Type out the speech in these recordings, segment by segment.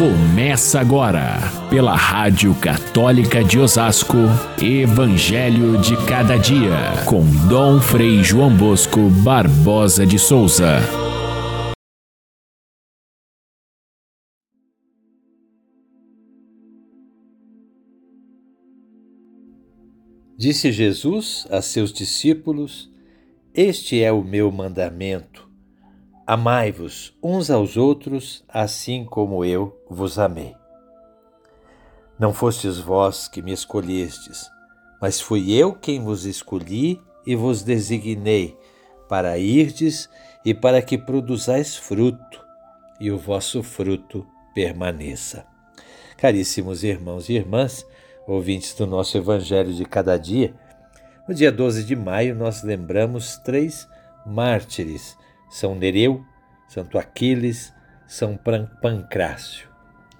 Começa agora, pela Rádio Católica de Osasco, Evangelho de Cada Dia, com Dom Frei João Bosco Barbosa de Souza. Disse Jesus a seus discípulos: Este é o meu mandamento Amai-vos uns aos outros, assim como eu vos amei. Não fostes vós que me escolhestes, mas fui eu quem vos escolhi e vos designei para irdes e para que produzais fruto, e o vosso fruto permaneça. Caríssimos irmãos e irmãs, ouvintes do nosso Evangelho de cada dia, no dia 12 de maio nós lembramos três mártires são Nereu, Santo Aquiles, São Pancrácio.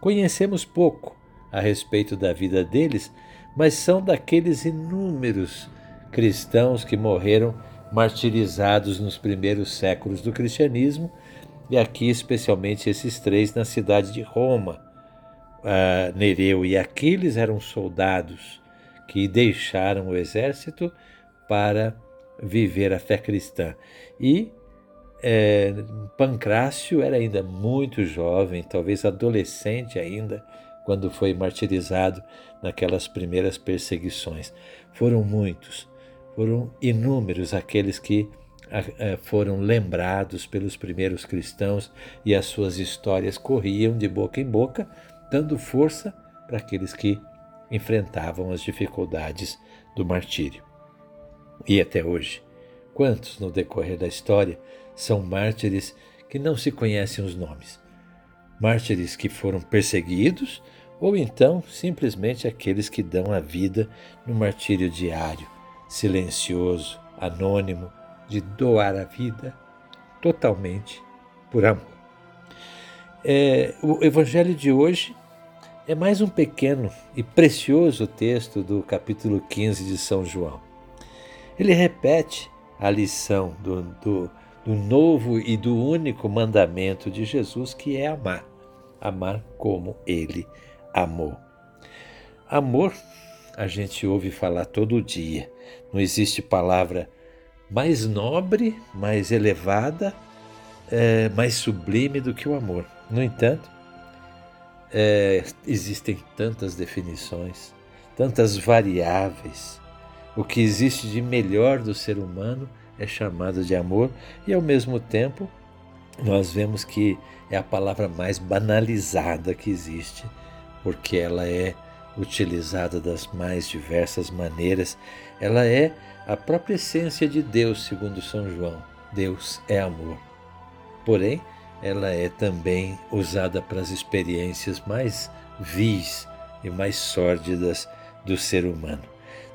Conhecemos pouco a respeito da vida deles, mas são daqueles inúmeros cristãos que morreram martirizados nos primeiros séculos do cristianismo, e aqui especialmente esses três na cidade de Roma. Uh, Nereu e Aquiles eram soldados que deixaram o exército para viver a fé cristã. E é, Pancrácio era ainda muito jovem, talvez adolescente ainda, quando foi martirizado naquelas primeiras perseguições. Foram muitos, foram inúmeros aqueles que foram lembrados pelos primeiros cristãos e as suas histórias corriam de boca em boca, dando força para aqueles que enfrentavam as dificuldades do martírio. E até hoje, quantos no decorrer da história são mártires que não se conhecem os nomes. Mártires que foram perseguidos ou então simplesmente aqueles que dão a vida no martírio diário, silencioso, anônimo, de doar a vida totalmente por amor. É, o Evangelho de hoje é mais um pequeno e precioso texto do capítulo 15 de São João. Ele repete a lição do, do, do novo e do único mandamento de Jesus, que é amar. Amar como ele amou. Amor, a gente ouve falar todo dia. Não existe palavra mais nobre, mais elevada, é, mais sublime do que o amor. No entanto, é, existem tantas definições, tantas variáveis. O que existe de melhor do ser humano é chamado de amor e ao mesmo tempo nós vemos que é a palavra mais banalizada que existe, porque ela é utilizada das mais diversas maneiras. Ela é a própria essência de Deus, segundo São João. Deus é amor. Porém, ela é também usada para as experiências mais vis e mais sórdidas do ser humano.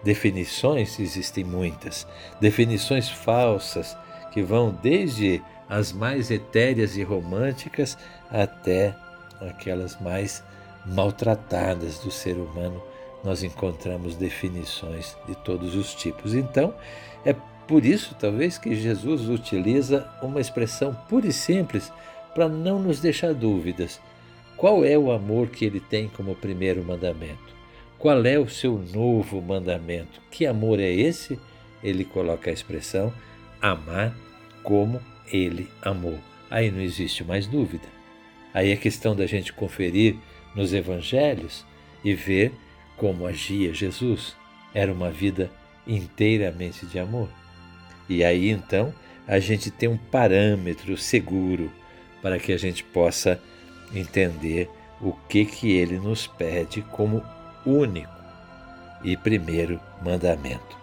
Definições existem muitas, definições falsas que vão desde as mais etéreas e românticas até aquelas mais maltratadas do ser humano. Nós encontramos definições de todos os tipos. Então, é por isso, talvez, que Jesus utiliza uma expressão pura e simples para não nos deixar dúvidas. Qual é o amor que ele tem como primeiro mandamento? Qual é o seu novo mandamento? Que amor é esse? Ele coloca a expressão amar como ele amou. Aí não existe mais dúvida. Aí é questão da gente conferir nos evangelhos e ver como agia Jesus. Era uma vida inteiramente de amor. E aí então a gente tem um parâmetro seguro para que a gente possa entender o que que ele nos pede como único e primeiro mandamento.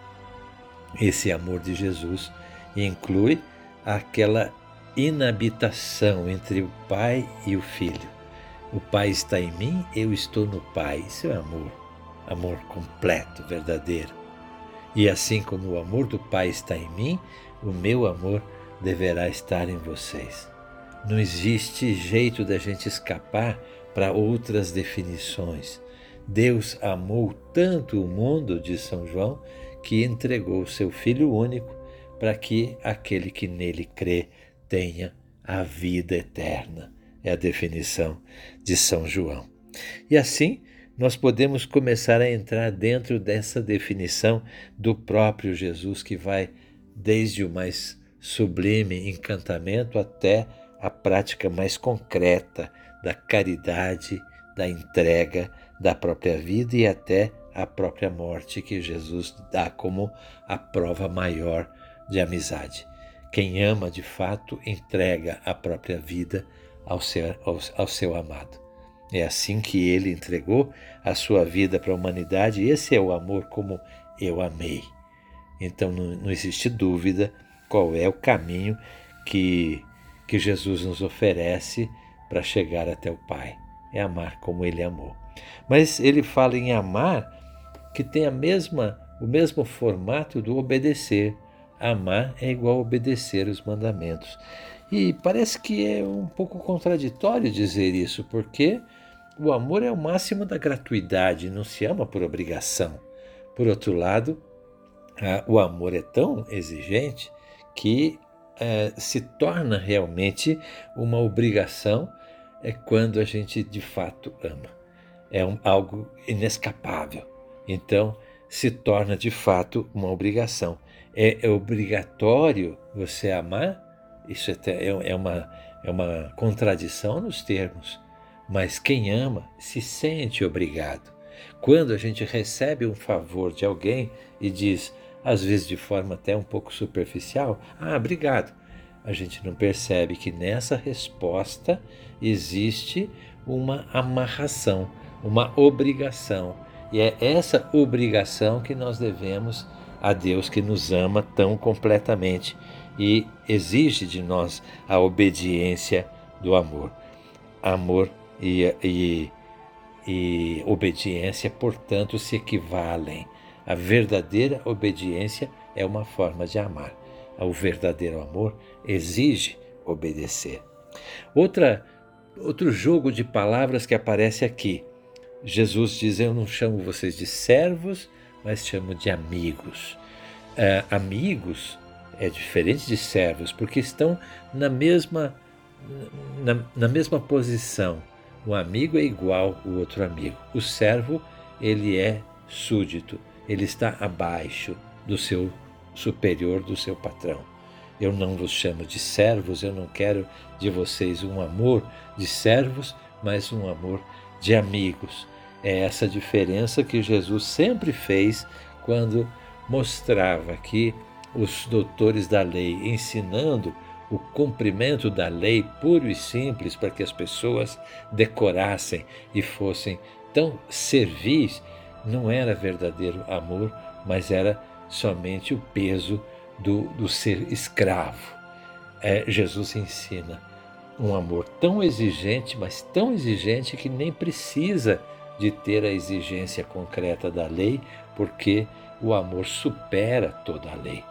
Esse amor de Jesus inclui aquela inabitação entre o Pai e o Filho. O Pai está em mim, eu estou no Pai. Isso é amor, amor completo, verdadeiro. E assim como o amor do Pai está em mim, o meu amor deverá estar em vocês. Não existe jeito da gente escapar para outras definições. Deus amou tanto o mundo, diz São João, que entregou seu Filho único para que aquele que nele crê tenha a vida eterna. é a definição de São João. E assim, nós podemos começar a entrar dentro dessa definição do próprio Jesus, que vai desde o mais sublime encantamento até a prática mais concreta da caridade, da entrega da própria vida e até a própria morte que Jesus dá como a prova maior de amizade. Quem ama de fato entrega a própria vida ao seu, ao, ao seu amado. É assim que ele entregou a sua vida para a humanidade, esse é o amor como eu amei. Então não, não existe dúvida qual é o caminho que, que Jesus nos oferece para chegar até o Pai. É amar como ele amou. Mas ele fala em amar que tem a mesma, o mesmo formato do obedecer. Amar é igual obedecer os mandamentos. E parece que é um pouco contraditório dizer isso, porque o amor é o máximo da gratuidade, não se ama por obrigação. Por outro lado, o amor é tão exigente que é, se torna realmente uma obrigação é quando a gente de fato ama. É um, algo inescapável. Então, se torna de fato uma obrigação. É, é obrigatório você amar? Isso é, é, é, uma, é uma contradição nos termos. Mas quem ama se sente obrigado. Quando a gente recebe um favor de alguém e diz, às vezes de forma até um pouco superficial, ah, obrigado, a gente não percebe que nessa resposta existe uma amarração, uma obrigação. E é essa obrigação que nós devemos a Deus que nos ama tão completamente e exige de nós a obediência do amor. Amor e, e, e obediência, portanto, se equivalem. A verdadeira obediência é uma forma de amar. O verdadeiro amor exige obedecer. Outra, outro jogo de palavras que aparece aqui. Jesus diz: Eu não chamo vocês de servos, mas chamo de amigos. É, amigos é diferente de servos, porque estão na mesma, na, na mesma posição. O amigo é igual o outro amigo. O servo, ele é súdito, ele está abaixo do seu superior, do seu patrão. Eu não vos chamo de servos, eu não quero de vocês um amor de servos, mas um amor de amigos. É essa diferença que Jesus sempre fez quando mostrava que os doutores da lei ensinando o cumprimento da lei puro e simples para que as pessoas decorassem e fossem tão servis, não era verdadeiro amor, mas era somente o peso do, do ser escravo. É, Jesus ensina um amor tão exigente, mas tão exigente que nem precisa de ter a exigência concreta da lei, porque o amor supera toda a lei.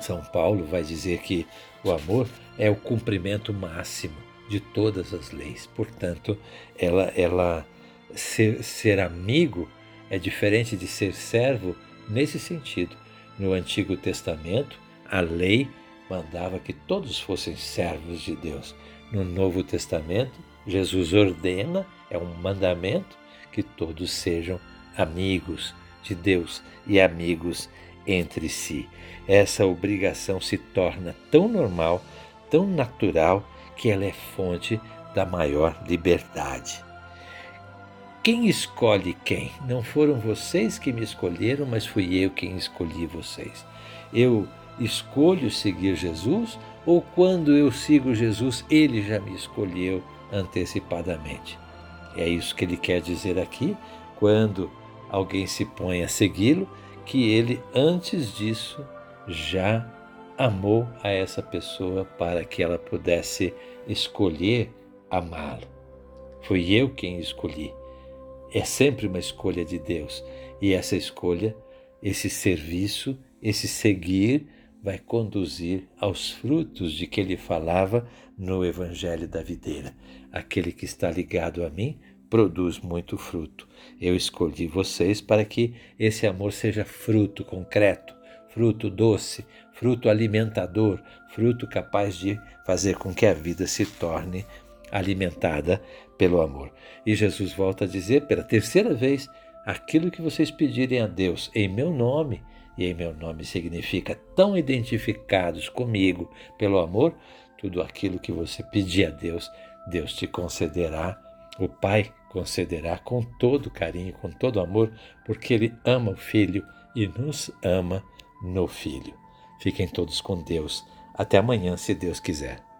São Paulo vai dizer que o amor é o cumprimento máximo de todas as leis. Portanto, ela, ela ser, ser amigo é diferente de ser servo nesse sentido. No Antigo Testamento, a lei mandava que todos fossem servos de Deus. No Novo Testamento, Jesus ordena, é um mandamento, que todos sejam amigos de Deus e amigos entre si. Essa obrigação se torna tão normal, tão natural, que ela é fonte da maior liberdade. Quem escolhe quem? Não foram vocês que me escolheram, mas fui eu quem escolhi vocês. Eu escolho seguir Jesus ou quando eu sigo Jesus, ele já me escolheu antecipadamente? É isso que ele quer dizer aqui, quando alguém se põe a segui-lo, que ele antes disso já amou a essa pessoa para que ela pudesse escolher amá-lo. Fui eu quem escolhi. É sempre uma escolha de Deus. E essa escolha, esse serviço, esse seguir, vai conduzir aos frutos de que ele falava no Evangelho da Videira. Aquele que está ligado a mim produz muito fruto. Eu escolhi vocês para que esse amor seja fruto concreto, fruto doce, fruto alimentador, fruto capaz de fazer com que a vida se torne alimentada pelo amor. E Jesus volta a dizer pela terceira vez: aquilo que vocês pedirem a Deus em meu nome, e em meu nome significa tão identificados comigo pelo amor, tudo aquilo que você pedir a Deus, Deus te concederá. O Pai concederá com todo carinho, com todo amor, porque Ele ama o Filho e nos ama no Filho. Fiquem todos com Deus. Até amanhã, se Deus quiser.